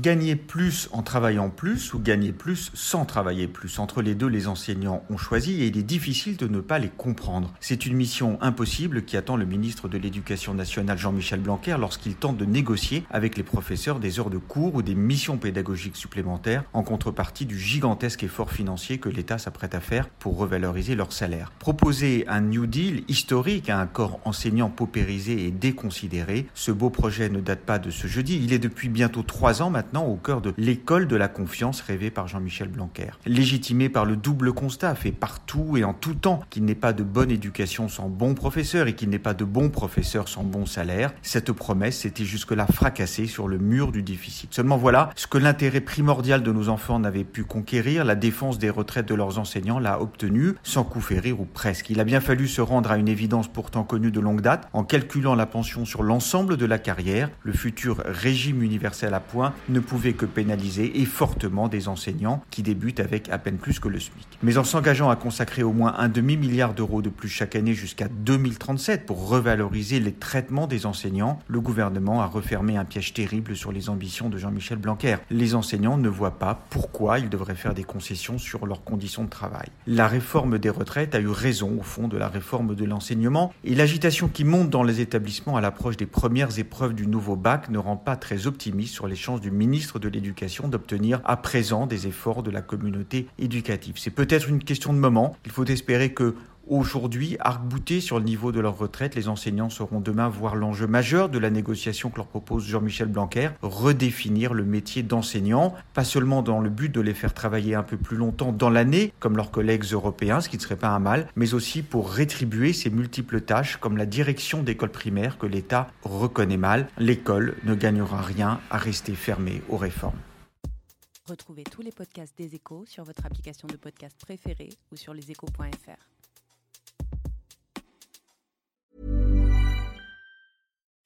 Gagner plus en travaillant plus ou gagner plus sans travailler plus. Entre les deux, les enseignants ont choisi et il est difficile de ne pas les comprendre. C'est une mission impossible qui attend le ministre de l'Éducation nationale Jean-Michel Blanquer lorsqu'il tente de négocier avec les professeurs des heures de cours ou des missions pédagogiques supplémentaires en contrepartie du gigantesque effort financier que l'État s'apprête à faire pour revaloriser leur salaire. Proposer un New Deal historique à un corps enseignant paupérisé et déconsidéré, ce beau projet ne date pas de ce jeudi, il est depuis bientôt trois ans maintenant au cœur de l'école de la confiance rêvée par Jean-Michel Blanquer. Légitimé par le double constat fait partout et en tout temps qu'il n'est pas de bonne éducation sans bons professeurs et qu'il n'est pas de bons professeurs sans bon salaire, cette promesse s'était jusque-là fracassée sur le mur du déficit. Seulement voilà, ce que l'intérêt primordial de nos enfants n'avait pu conquérir, la défense des retraites de leurs enseignants l'a obtenu, sans coup férir ou presque. Il a bien fallu se rendre à une évidence pourtant connue de longue date, en calculant la pension sur l'ensemble de la carrière, le futur régime universel à point ne pouvait que pénaliser et fortement des enseignants qui débutent avec à peine plus que le SMIC. Mais en s'engageant à consacrer au moins un demi-milliard d'euros de plus chaque année jusqu'à 2037 pour revaloriser les traitements des enseignants, le gouvernement a refermé un piège terrible sur les ambitions de Jean-Michel Blanquer. Les enseignants ne voient pas pourquoi ils devraient faire des concessions sur leurs conditions de travail. La réforme des retraites a eu raison au fond de la réforme de l'enseignement et l'agitation qui monte dans les établissements à l'approche des premières épreuves du nouveau bac ne rend pas très optimiste sur les chances du ministre de l'Éducation d'obtenir à présent des efforts de la communauté éducative. C'est peut-être une question de moment. Il faut espérer que Aujourd'hui, arc-boutés sur le niveau de leur retraite, les enseignants sauront demain voir l'enjeu majeur de la négociation que leur propose Jean-Michel Blanquer, redéfinir le métier d'enseignant, pas seulement dans le but de les faire travailler un peu plus longtemps dans l'année, comme leurs collègues européens, ce qui ne serait pas un mal, mais aussi pour rétribuer ces multiples tâches, comme la direction d'école primaire que l'État reconnaît mal. L'école ne gagnera rien à rester fermée aux réformes. Retrouvez tous les podcasts des échos sur votre application de podcast préférée ou sur leséchos.fr.